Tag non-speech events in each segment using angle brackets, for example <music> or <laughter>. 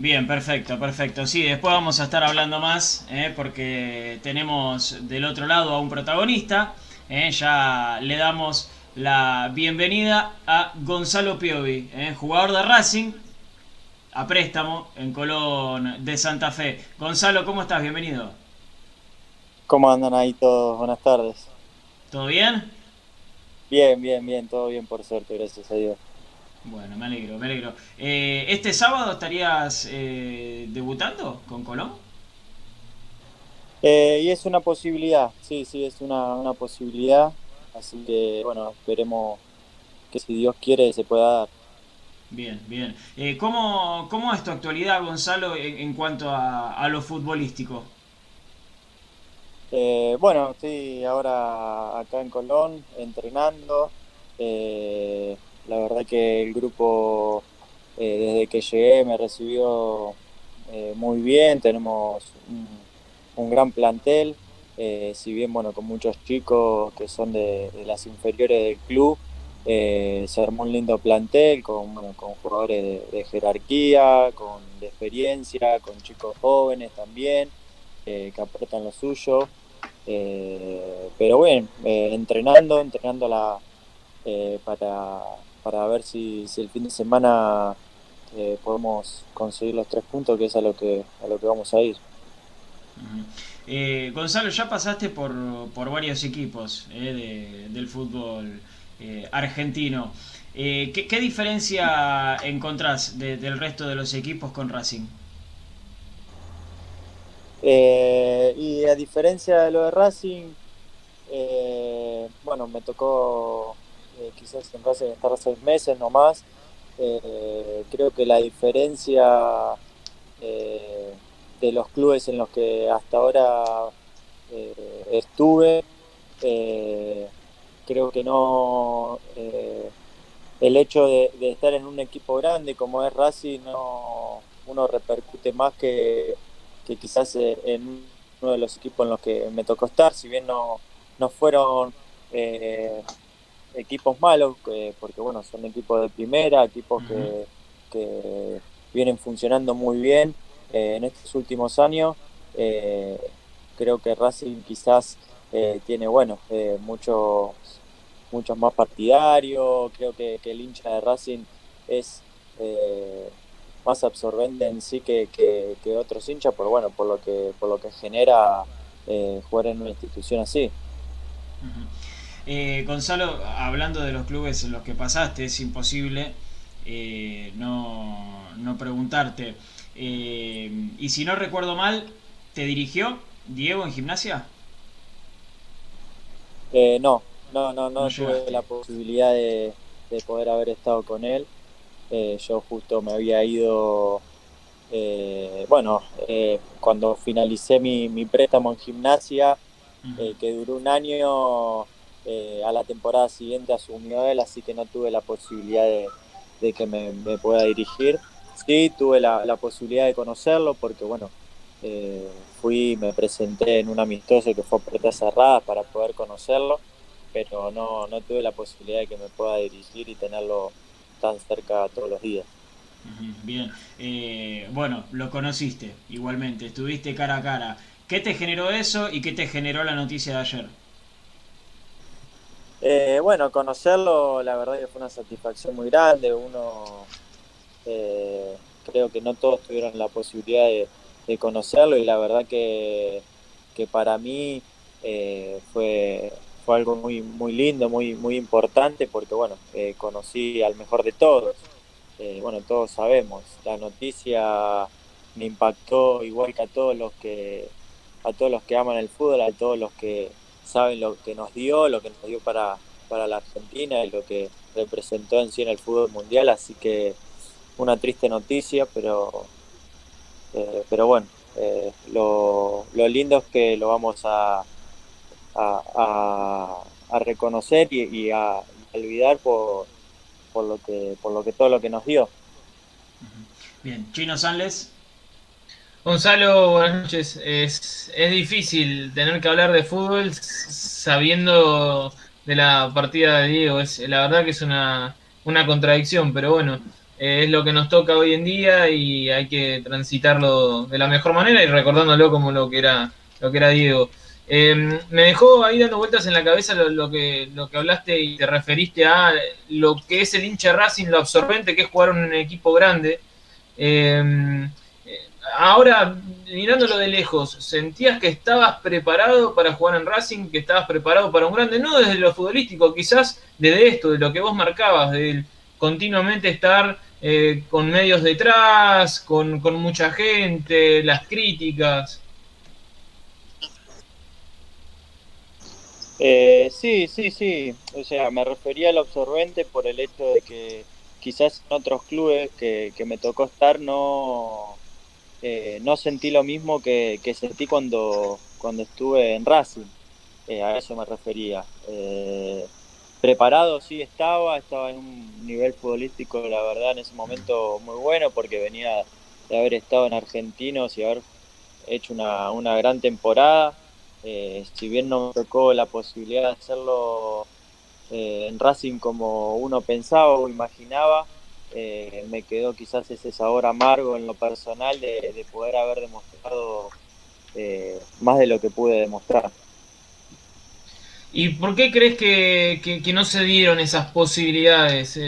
Bien, perfecto, perfecto. Sí, después vamos a estar hablando más, ¿eh? porque tenemos del otro lado a un protagonista. ¿eh? Ya le damos la bienvenida a Gonzalo Piovi, ¿eh? jugador de Racing, a préstamo en Colón de Santa Fe. Gonzalo, ¿cómo estás? Bienvenido. ¿Cómo andan ahí todos? Buenas tardes. ¿Todo bien? Bien, bien, bien, todo bien por suerte, gracias a Dios. Bueno, me alegro, me alegro. Eh, ¿Este sábado estarías eh, debutando con Colón? Eh, y es una posibilidad, sí, sí, es una, una posibilidad. Así que, bueno, esperemos que si Dios quiere se pueda dar. Bien, bien. ¿cómo, ¿Cómo es tu actualidad, Gonzalo, en, cuanto a, a, lo futbolístico? bueno, estoy ahora acá en Colón entrenando. Eh, la verdad que el grupo eh, desde que llegué me recibió eh, muy bien, tenemos un, gran plantel, eh, si bien bueno con muchos chicos que son de, las inferiores del club, se armó un lindo plantel con, con jugadores de, jerarquía, con de experiencia, con chicos jóvenes también, que aportan lo suyo. pero bueno, entrenando, entrenando la, para para ver si, el fin de semana eh, podemos conseguir los tres puntos, que es a lo que, a lo que vamos a ir. Eh, Gonzalo, ya pasaste por, por varios equipos eh, del fútbol argentino. ¿qué, diferencia encontrás del resto de los equipos con Racing? y a diferencia de lo de Racing, bueno, me tocó eh, quizás en Racing estar seis meses nomás. Eh, creo que la diferencia eh, de los clubes en los que hasta ahora estuve, creo que no el hecho de, estar en un equipo grande como es Racing no uno repercute más que, quizás en uno de los equipos en los que me tocó estar, si bien no, no fueron equipos malos, porque bueno, son equipos de primera, equipos que, vienen funcionando muy bien eh, en estos últimos años. Eh, creo que Racing quizás eh, tiene, bueno, muchos, muchos más partidarios, creo que, el hincha de Racing es más absorbente en sí que, que, otros hinchas, por bueno, por lo que, por lo que genera jugar en una institución así. Eh, Gonzalo, hablando de los clubes en los que pasaste, es imposible eh, no, preguntarte. Eh, y si no recuerdo mal, ¿te dirigió Diego en gimnasia? no, no, no, no, tuve la posibilidad de, poder haber estado con él. yo justo me había ido, bueno, cuando finalicé mi, mi, préstamo en gimnasia, que duró un año, eh, a la temporada siguiente asumió él, así que no tuve la posibilidad de, que me, pueda dirigir. Sí, tuve la, posibilidad de conocerlo porque, bueno, eh, fui, me presenté en un amistoso que fue a puertas cerradas para poder conocerlo, pero no, no tuve la posibilidad de que me pueda dirigir y tenerlo tan cerca todos los días. Bien, eh, bueno, lo conociste igualmente, estuviste cara a cara. ¿Qué te generó eso y qué te generó la noticia de ayer? Eh, bueno, conocerlo, la verdad que fue una satisfacción muy grande. Uno, eh, creo que no todos tuvieron la posibilidad de, conocerlo y la verdad que, para mí eh, fue, fue algo muy, muy lindo, muy, muy importante porque, bueno, conocí al mejor de todos. bueno, todos sabemos, la noticia me impactó igual que a todos los que a todos los que aman el fútbol, a todos los que saben lo que nos dio, lo que nos dio para, para la Argentina y lo que representó en sí en el fútbol mundial, así que una triste noticia, pero, eh, pero bueno, eh, lo, lindo es que lo vamos a, a, reconocer y, a olvidar por, por, lo que, por lo que todo lo que nos dio. Bien, Chino Sanles. Gonzalo, buenas noches. Es, es difícil tener que hablar de fútbol sabiendo de la partida de Diego. Es, la verdad que es una, contradicción, pero bueno, es lo que nos toca hoy en día y hay que transitarlo de la mejor manera y recordándolo como lo que era, lo que era Diego. Em, me dejó ahí dando vueltas en la cabeza lo, que, lo que hablaste y te referiste a lo que es el hincha Racing, lo absorbente que es jugar un equipo grande. Em, ahora, mirándolo de lejos, ¿sentías que estabas preparado para jugar en Racing, que estabas preparado para un grande? No desde lo futbolístico, quizás desde esto, de lo que vos marcabas, de continuamente estar eh, con medios detrás, con, mucha gente, las críticas. Eh, sí, sí, sí. O sea, me refería al absorbente por el hecho de que quizás en otros clubes que, me tocó estar no, eh, no sentí lo mismo que, sentí cuando, cuando estuve en Racing. Eh, a eso me refería. preparado sí estaba, estaba en un nivel futbolístico, la verdad, en ese momento muy bueno porque venía de haber estado en Argentinos y haber hecho una, una gran temporada eh, si bien no me tocó la posibilidad de hacerlo eh, en Racing como uno pensaba o imaginaba, eh, me quedó quizás ese sabor amargo en lo personal de, poder haber demostrado más de lo que pude demostrar. ¿Y por qué crees que, que no se dieron esas posibilidades?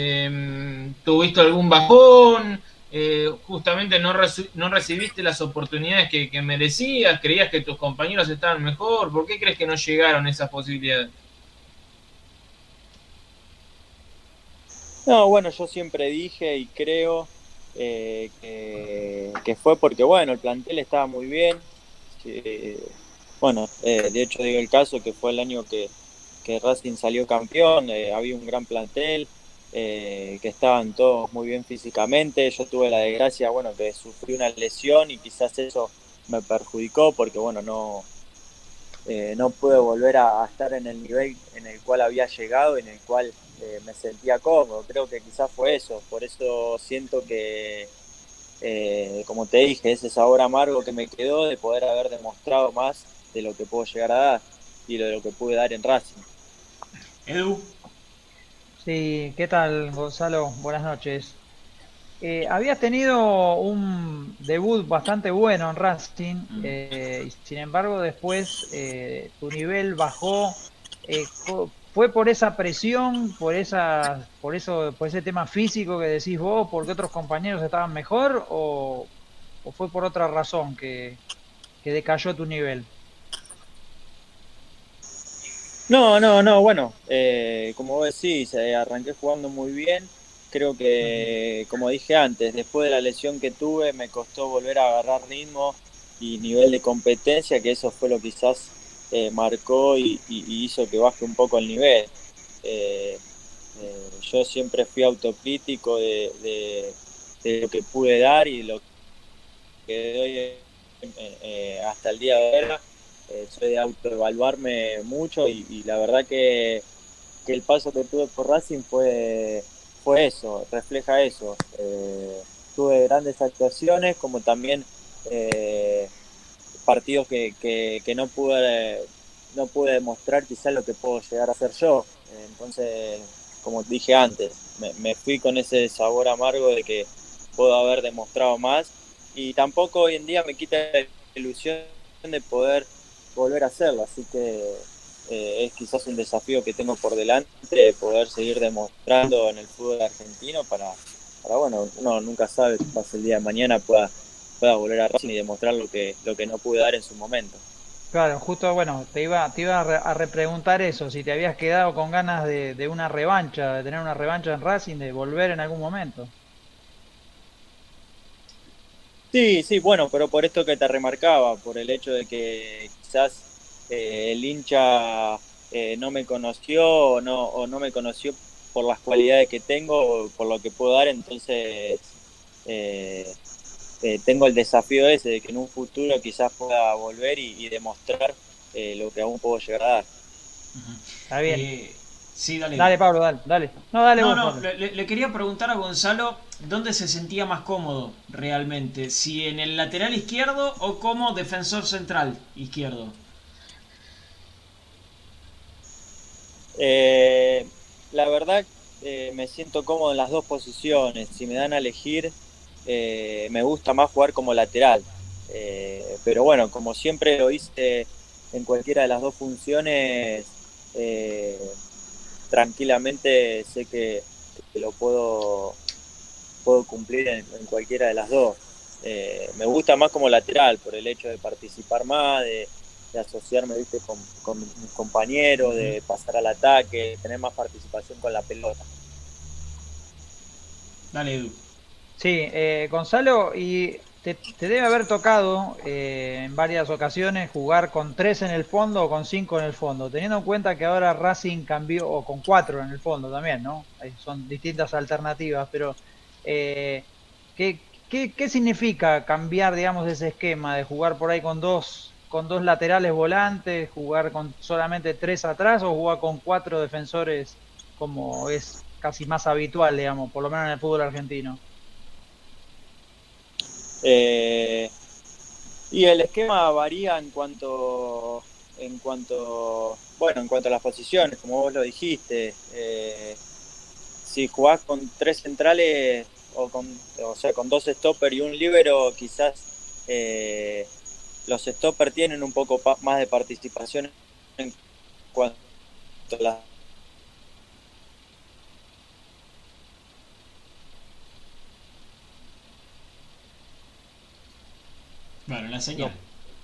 ¿Tuviste algún bajón? Eh, justamente no, no, recibiste las oportunidades que, merecías, creías que tus compañeros estaban mejor, ¿por qué crees que no llegaron esas posibilidades? No, bueno, yo siempre dije y creo eh, que, fue porque, bueno, el plantel estaba muy bien. bueno, eh, de hecho digo el caso que fue el año que, que Racing salió campeón, había un gran plantel, eh, que estaban todos muy bien físicamente. Yo tuve la desgracia, bueno, que sufrí una lesión y quizás eso me perjudicó porque, bueno, no, eh, no pude volver a, estar en el nivel en el cual había llegado, en el cual eh, me sentía cómodo. Creo que quizás fue eso. Por eso siento que, como te dije, ese sabor amargo que me quedó de poder haber demostrado más de lo que puedo llegar a dar y de lo que pude dar en Racing. Edu. Sí, ¿qué tal Gonzalo? Buenas noches. Eh, habías tenido un debut bastante bueno en Racing, eh, sin embargo después eh, tu nivel bajó. ¿Fue por esa presión, por esa, por eso, por ese tema físico que decís vos, porque otros compañeros estaban mejor, o, fue por otra razón que, que decayó tu nivel? No, no, no, bueno, eh, como vos decís, eh, arranqué jugando muy bien. Creo que, como dije antes, después de la lesión que tuve, me costó volver a agarrar ritmo y nivel de competencia, que eso fue lo que quizás eh, marcó y, hizo que baje un poco el nivel. yo siempre fui autocrítico de, lo que pude dar y lo que doy hasta el día de hoy eh, soy de autoevaluarme mucho y, la verdad que, el paso que tuve por Racing fue, fue eso, refleja eso. Eh, tuve grandes actuaciones como también eh, partidos que, que, no pude no pude demostrar quizás lo que puedo llegar a hacer yo. Entonces, como dije antes, me, me fui con ese sabor amargo de que puedo haber demostrado más y tampoco hoy en día me quita la ilusión de poder volver a hacerlo. Así que eh, es quizás un desafío que tengo por delante, poder seguir demostrando en el fútbol argentino para, para bueno, uno nunca sabe qué pasa el día de mañana, pueda, pueda volver a Racing y demostrar lo que, lo que no pude dar en su momento. Claro, justo, bueno, te iba, te iba a, repreguntar eso, si te habías quedado con ganas de, de una revancha, de tener una revancha en Racing, de volver en algún momento. Sí, sí, bueno, pero por esto que te remarcaba, por el hecho de que quizás eh, el hincha eh, no me conoció o no, o no me conoció por las cualidades que tengo por lo que puedo dar, entonces eh, tengo el desafío ese de que en un futuro quizás pueda volver y, demostrar lo que aún puedo llegar a dar. Está bien. Sí, dale. Dale, Pablo, dale. dale. No, dale no, no, le, quería preguntar a Gonzalo dónde se sentía más cómodo realmente. Si en el lateral izquierdo o como defensor central izquierdo. Eh, la verdad, eh, me siento cómodo en las dos posiciones. Si me dan a elegir, eh, me gusta más jugar como lateral. Eh, pero bueno, como siempre lo hice en cualquiera de las dos funciones, tranquilamente sé que, lo puedo, puedo cumplir en, cualquiera de las dos. me gusta más como lateral por el hecho de participar más, de, asociarme ¿viste? Con, con mis compañeros, de pasar al ataque, tener más participación con la pelota. Dale, Edu. Sí, eh, Gonzalo, y te, debe haber tocado eh, en varias ocasiones jugar con tres en el fondo o con cinco en el fondo, teniendo en cuenta que ahora Racing cambió, o con cuatro en el fondo también, ¿no? Son distintas alternativas, pero eh, ¿qué, qué, significa cambiar, digamos, ese esquema de jugar por ahí con dos con dos laterales volantes, jugar con solamente tres atrás o jugar con cuatro defensores como es casi más habitual, digamos, por lo menos en el fútbol argentino. Eh, y el esquema varía en cuanto, en cuanto, bueno, en cuanto a las posiciones, como vos lo dijiste. Eh, si jugás con tres centrales o con, o sea, con dos stoppers y un libero, quizás eh, los stoppers tienen un poco más de participación en cuanto a las Bueno, la señal.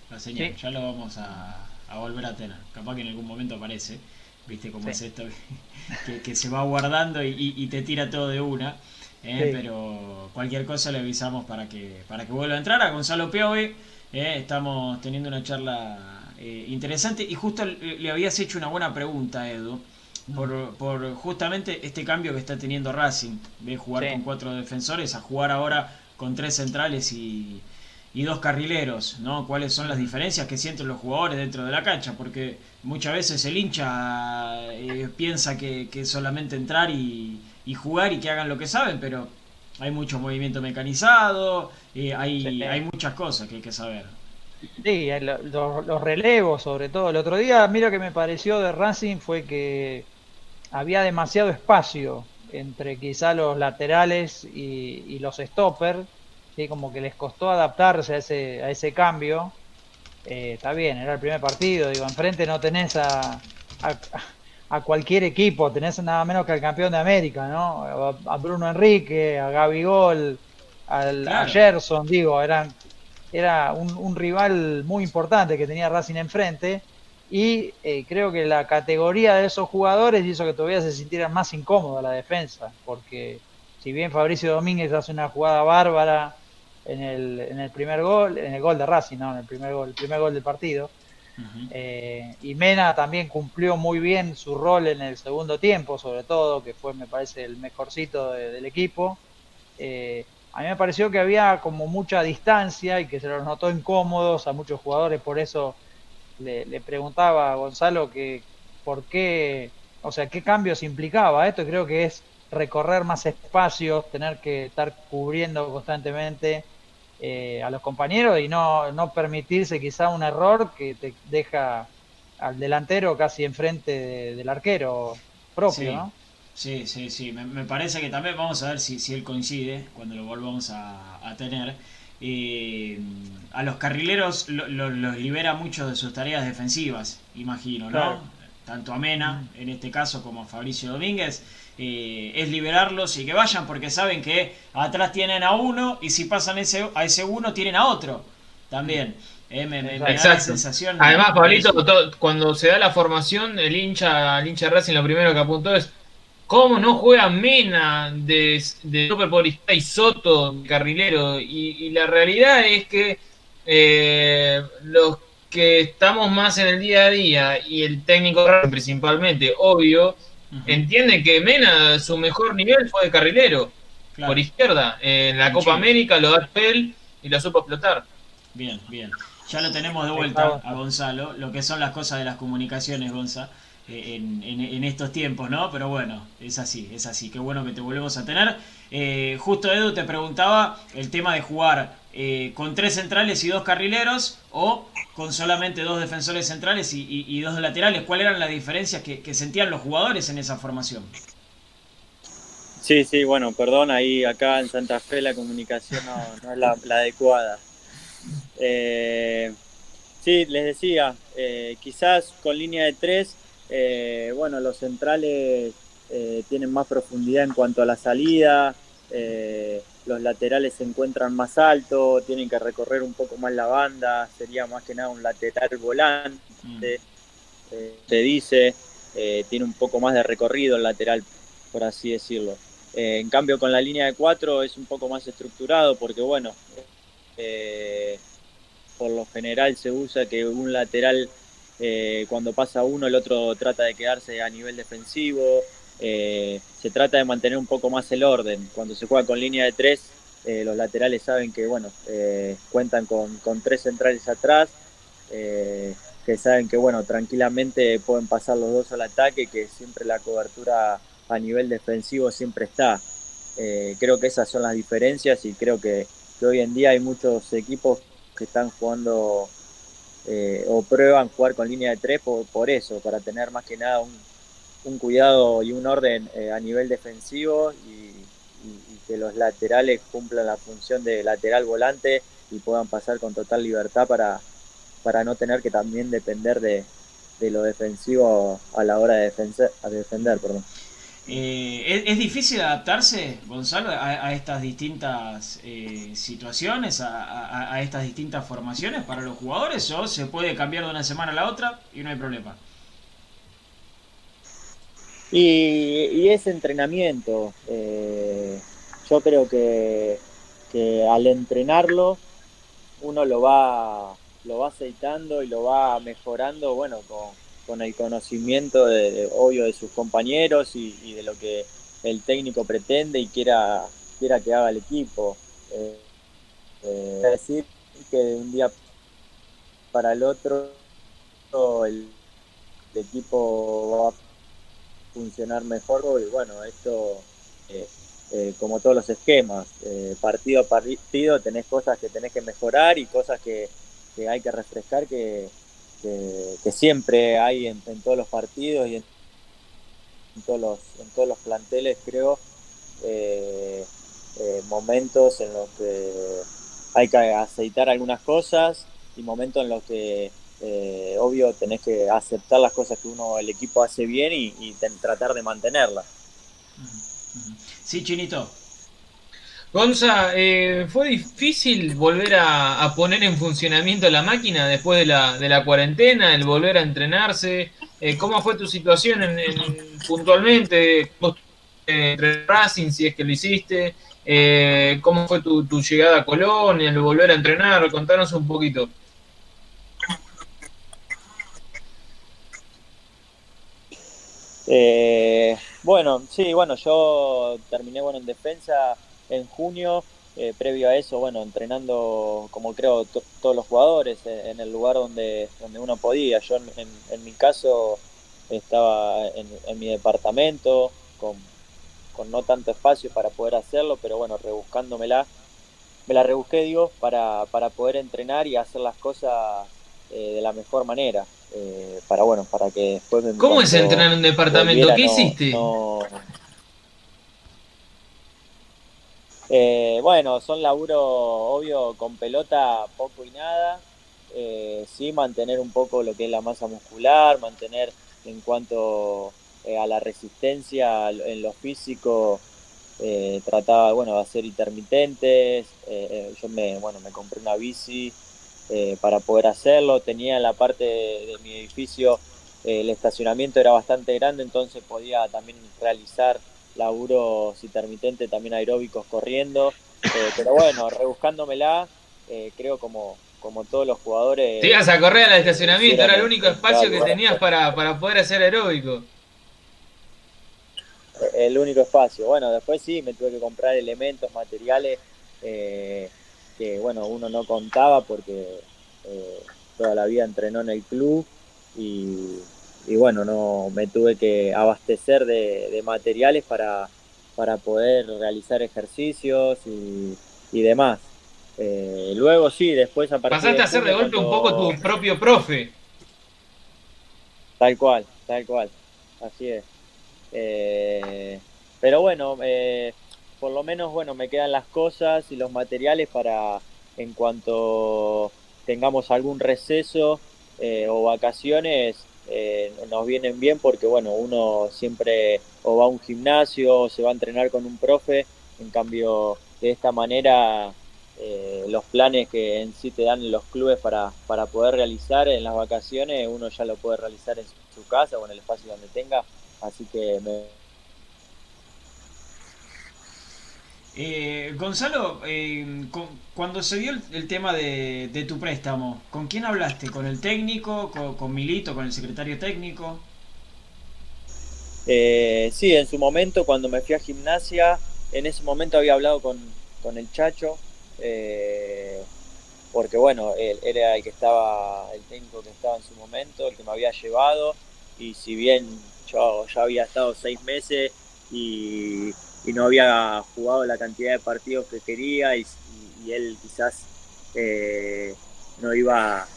La señal, ya lo vamos a, volver a tener. Capaz que en algún momento aparece. ¿Viste cómo es esto? <laughs> que, se va guardando y, te tira todo de una. ¿eh? Pero cualquier cosa le avisamos para que, para que vuelva a entrar. A Gonzalo Piovi. ¿eh? Estamos teniendo una charla eh, interesante. Y justo le habías hecho una buena pregunta, Edu. Por, por, justamente este cambio que está teniendo Racing, de jugar con cuatro defensores a jugar ahora con tres centrales y, y dos carrileros, ¿no? ¿Cuáles son las diferencias que sienten los jugadores dentro de la cancha? Porque muchas veces el hincha eh, piensa que, que, solamente entrar y, jugar y que hagan lo que saben, pero hay mucho movimiento mecanizado, eh, hay, hay muchas cosas que hay que saber. Sí, los, los relevos sobre todo. El otro día, mira que me pareció de Racing fue que había demasiado espacio entre quizá los laterales y, y los stoppers como que les costó adaptarse a ese, a ese cambio. Eh, está bien, era el primer partido, digo, enfrente no tenés a, a, cualquier equipo, tenés nada menos que al campeón de América, ¿no? A, Bruno Enrique, a Gaby Gol, a Gerson, digo, eran, era un, rival muy importante que tenía Racing enfrente y eh, creo que la categoría de esos jugadores hizo que todavía se sintiera más incómoda la defensa, porque si bien Fabricio Domínguez hace una jugada bárbara, en el, en el primer gol, en el gol de Racing, no, en el primer gol, el primer gol del partido. Eh, y Mena también cumplió muy bien su rol en el segundo tiempo, sobre todo, que fue, me parece, el mejorcito del equipo. Eh, a mí me pareció que había como mucha distancia y que se los notó incómodos a muchos jugadores, por eso le, le preguntaba a Gonzalo que por qué, o sea, qué cambios implicaba esto. Creo que es recorrer más espacios, tener que estar cubriendo constantemente eh, a los compañeros y no, no permitirse quizá un error que te deja al delantero casi enfrente del arquero propio, sí. ¿no? Sí, sí, sí. Me, parece que también vamos a ver si, si él coincide cuando lo volvamos a, tener. Eh, a los carrileros los libera mucho de sus tareas defensivas, imagino, ¿no? Tanto a Mena, en este caso, como a Fabricio Domínguez. Eh, es liberarlos y que vayan porque saben que atrás tienen a uno y si pasan ese, a ese uno tienen a otro también. Eh, me, da sensación. Además, Pablito, cuando se da la formación, el hincha, el hincha Racing lo primero que apuntó es ¿Cómo no juega Mena de, de Super y Soto, carrilero? Y, la realidad es que eh, los que estamos más en el día a día y el técnico principalmente, obvio, entiende que Mena, su mejor nivel fue de carrilero, por izquierda. En la Copa América lo da él y lo supo explotar. Bien, bien. Ya lo tenemos de vuelta a Gonzalo, lo que son las cosas de las comunicaciones, Gonza, en, estos tiempos, ¿no? Pero bueno, es así, es así. Qué bueno que te volvemos a tener. Eh, justo Edu te preguntaba el tema de jugar eh, con tres centrales y dos carrileros o con solamente dos defensores centrales y, dos laterales. ¿Cuáles eran las diferencias que, sentían los jugadores en esa formación? Sí, sí, bueno, perdón, ahí acá en Santa Fe la comunicación no, es la, adecuada. Eh, sí, les decía, quizás con línea de tres, eh, bueno, los centrales tienen más profundidad en cuanto a la salida, los laterales se encuentran más altos, tienen que recorrer un poco más la banda, sería más que nada un lateral volante, mm. se dice, tiene un poco más de recorrido el lateral, por así decirlo. Eh, en cambio, con la línea de cuatro es un poco más estructurado porque, bueno, eh, por lo general se usa que un lateral, eh, cuando pasa uno, el otro trata de quedarse a nivel defensivo. se trata de mantener un poco más el orden. Cuando se juega con línea de tres, los laterales saben que, bueno, cuentan con, con, tres centrales atrás. que saben que bueno tranquilamente pueden pasar los dos al ataque que siempre la cobertura a nivel defensivo siempre está. Eh, creo que esas son las diferencias y creo que, hoy en día hay muchos equipos que están jugando eh, o prueban jugar con línea de tres por, eso, para tener más que nada un, cuidado y un orden eh, a nivel defensivo y, que los laterales cumplan la función de lateral volante y puedan pasar con total libertad para, para no tener que también depender de, lo defensivo a la hora de defender. A defender perdón. Eh, ¿es, difícil adaptarse, Gonzalo, a, estas distintas eh, situaciones, a, estas distintas formaciones para los jugadores o se puede cambiar de una semana a la otra y no hay problema? Y, y es entrenamiento. Eh, yo creo que, que, al entrenarlo uno lo va, lo va aceitando y lo va mejorando, bueno, con con el conocimiento de, obvio de sus compañeros y, de lo que el técnico pretende y quiera, quiera que haga el equipo. Eh, eh decir que de un día para el otro el, equipo va a funcionar mejor y bueno, esto eh, eh, como todos los esquemas, partido a partido tenés cosas que tenés que mejorar y cosas que, que hay que refrescar que, que, siempre hay en, todos los partidos y en, todos, los, en todos los planteles, creo, eh, eh, momentos en los que hay que aceitar algunas cosas y momentos en los que, eh, obvio, tenés que aceptar las cosas que uno, el equipo hace bien y, tratar de mantenerlas. Sí, Chinito. Gonza, eh, ¿fue difícil volver a, poner en funcionamiento la máquina después de la, de la cuarentena, el volver a entrenarse? Eh, ¿Cómo fue tu situación en, puntualmente? entre Racing, si es que lo hiciste. Eh, ¿Cómo fue tu, llegada a Colón, el volver a entrenar? Contanos un poquito. bueno, sí, bueno, yo terminé bueno en defensa en junio. Eh, previo a eso, bueno, entrenando como creo todos los jugadores eh, en el lugar donde, donde uno podía. Yo en, mi caso estaba en, mi departamento con, no tanto espacio para poder hacerlo, pero bueno, rebuscándomela, me la rebusqué, digo, para, para poder entrenar y hacer las cosas eh, de la mejor manera. para bueno, para que después... ¿Cómo es entrenar en un departamento? ¿Qué hiciste? Eh, bueno, son laburo obvio con pelota poco y nada. Eh, sí, mantener un poco lo que es la masa muscular, mantener en cuanto eh, a la resistencia en lo físico, eh, trataba bueno, de hacer intermitentes. yo me, bueno, me compré una bici para poder hacerlo. Tenía en la parte de mi edificio el estacionamiento era bastante grande, entonces podía también realizar laburos intermitentes también aeróbicos corriendo. Eh, pero bueno, rebuscándomela, eh, creo como, como todos los jugadores. Te ibas a correr al estacionamiento, era el único espacio que tenías para, para poder hacer aeróbico. Eh, el único espacio. Bueno, después sí, me tuve que comprar elementos, materiales que, bueno, uno no contaba porque toda la vida entrenó en el club y, y bueno, no me tuve que abastecer de, materiales para, para, poder realizar ejercicios y, demás. Eh, luego sí, después a Pasaste a ser de golpe un poco tu propio profe. Tal cual, tal cual, así es. Eh, pero bueno, eh, por lo menos bueno, me quedan las cosas y los materiales para en cuanto tengamos algún receso eh, o vacaciones, eh, nos vienen bien porque bueno, uno siempre o va a un gimnasio o se va a entrenar con un profe, en cambio de esta manera eh, los planes que en sí te dan los clubes para, para poder realizar en las vacaciones, uno ya lo puede realizar en su casa o en el espacio donde tenga, así que me, Eh, Gonzalo, eh, cuando se dio el, tema de, tu préstamo, ¿con quién hablaste? ¿Con el técnico? ¿Con, Milito? ¿Con el secretario técnico? Eh, sí, en su momento, cuando me fui a gimnasia, en ese momento había hablado con, el Chacho, eh, porque bueno, él era el que estaba, el técnico que estaba en su momento, el que me había llevado, y si bien yo ya había estado seis meses y no había jugado la cantidad de partidos que quería y, él quizás eh, no iba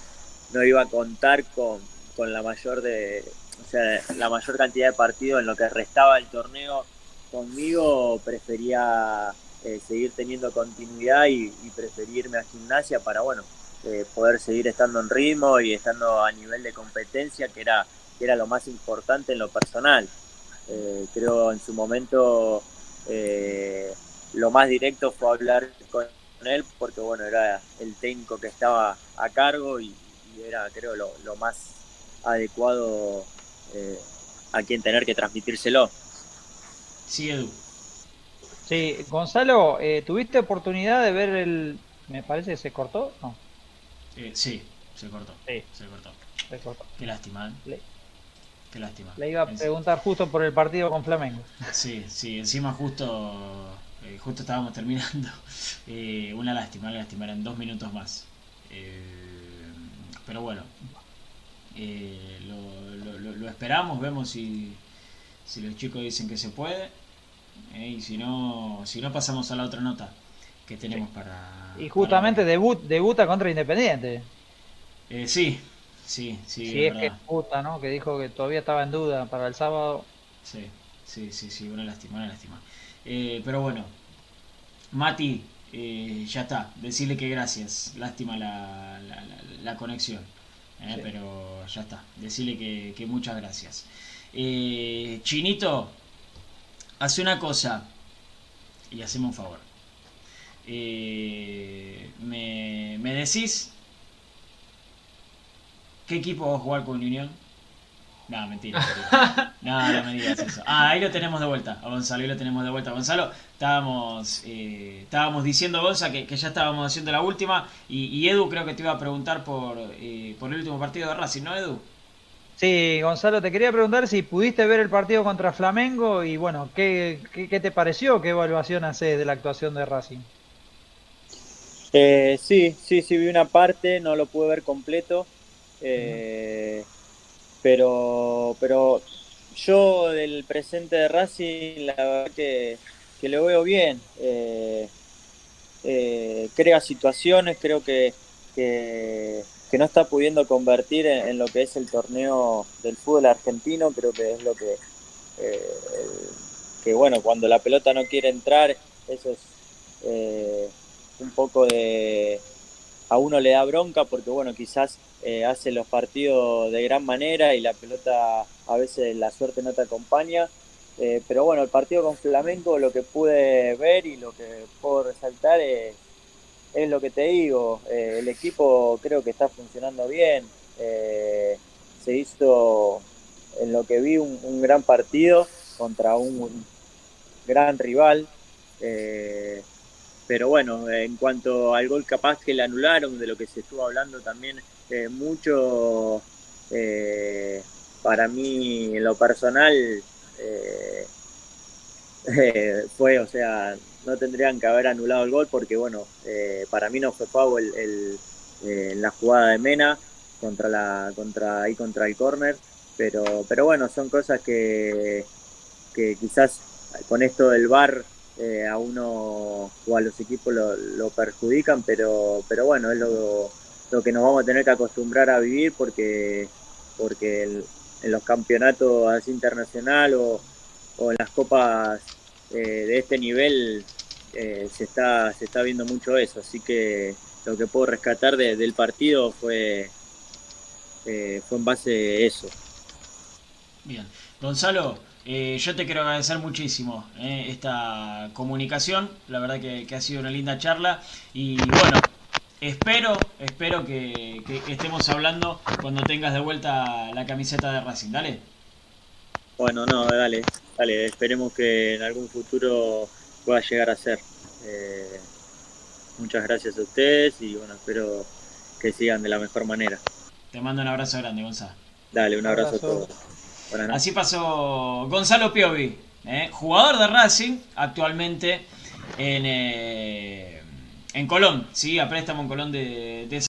no iba a contar con, la mayor de o sea, la mayor cantidad de partidos en lo que restaba el torneo. Conmigo prefería eh, seguir teniendo continuidad y, preferirme a gimnasia para bueno eh, poder seguir estando en ritmo y estando a nivel de competencia que era que era lo más importante en lo personal. Creo en su momento eh, lo más directo fue hablar con él porque bueno era el técnico que estaba a cargo y, era creo lo, más adecuado eh, a quien tener que transmitírselo. Sí, Edu. Sí, Gonzalo, eh, ¿tuviste oportunidad de ver el... Me parece que se cortó, ¿no? sí, se cortó. Sí. Se cortó. Se cortó. Qué lástima. ¿eh? Qué lástima. Le iba a preguntar justo por el partido con Flamengo. Sí, sí, encima justo, eh, justo estábamos terminando. <laughs> Eh, una lástima, una lástima, eran dos minutos más. Eh, pero bueno, lo, esperamos, vemos si, si los chicos dicen que se puede. y si no, si no pasamos a la otra nota que tenemos para... Y justamente Debut, debuta contra Independiente. sí, Sí, sí. Sí, es, que puta, ¿no? Que dijo que todavía estaba en duda para el sábado. Sí, sí, sí, sí, una lástima, una lástima. Eh, pero bueno, Mati, eh, ya está. Decirle que gracias. Lástima la, la, conexión. Eh, pero ya está. Decirle que, que muchas gracias. Chinito, hace una cosa y hacemos un favor. me, me decís ¿Qué equipo va a jugar con Unión? No, <laughs> mentira. no, no me digas eso. Ah, ahí lo tenemos de vuelta. A Gonzalo, ahí lo tenemos de vuelta. Gonzalo, estábamos, eh, estábamos diciendo, Gonza, que, ya estábamos haciendo la última. Y, Edu creo que te iba a preguntar por, eh, por el último partido de Racing, ¿no, Edu? Sí, Gonzalo, te quería preguntar si pudiste ver el partido contra Flamengo y bueno, ¿qué, qué, te pareció? ¿Qué evaluación haces de la actuación de Racing? Eh, sí, sí, sí, vi una parte, no lo pude ver completo. Eh, pero, pero yo del presente de Racing, la verdad que, lo veo bien. Eh, eh, crea situaciones, creo que, que, no está pudiendo convertir en, lo que es el torneo del fútbol argentino, creo que es lo que, que bueno, cuando la pelota no quiere entrar, eso es un poco de, a uno le da bronca porque bueno, quizás eh, hace los partidos de gran manera y la pelota a veces la suerte no te acompaña. Eh, pero bueno, el partido con Flamengo, lo que pude ver y lo que puedo resaltar es, lo que te digo. Eh, el equipo creo que está funcionando bien. se hizo, en lo que vi, un, gran partido contra un gran rival. pero bueno, en cuanto al gol capaz que le anularon, de lo que se estuvo hablando también eh, mucho eh, para mí en lo personal eh, <laughs> fue, o sea, no tendrían que haber anulado el gol porque bueno, para mí no fue foul el, en la jugada de Mena contra la contra ahí contra el córner, pero pero bueno, son cosas que, que quizás con esto del VAR a uno o a los equipos lo, lo perjudican, pero pero bueno, es lo lo que nos vamos a tener que acostumbrar a vivir porque, porque en los campeonatos así internacional o, en las copas de este nivel se, está, se está viendo mucho eso, así que lo que puedo rescatar del partido fue, fue en base a eso. Bien, Gonzalo, eh, yo te quiero agradecer muchísimo eh, esta comunicación, la verdad que, ha sido una linda charla. Y bueno, espero, espero que, estemos hablando cuando tengas de vuelta la camiseta de Racing, dale. Bueno, no, dale, dale, esperemos que en algún futuro pueda llegar a ser. Eh, muchas gracias a ustedes y bueno, espero que sigan de la mejor manera. Te mando un abrazo grande, Gonzalo. Dale, un abrazo, a todos. Así pasó Gonzalo Piovi, ¿eh? jugador de Racing, actualmente en, eh, en Colón, ¿sí? a en Colón de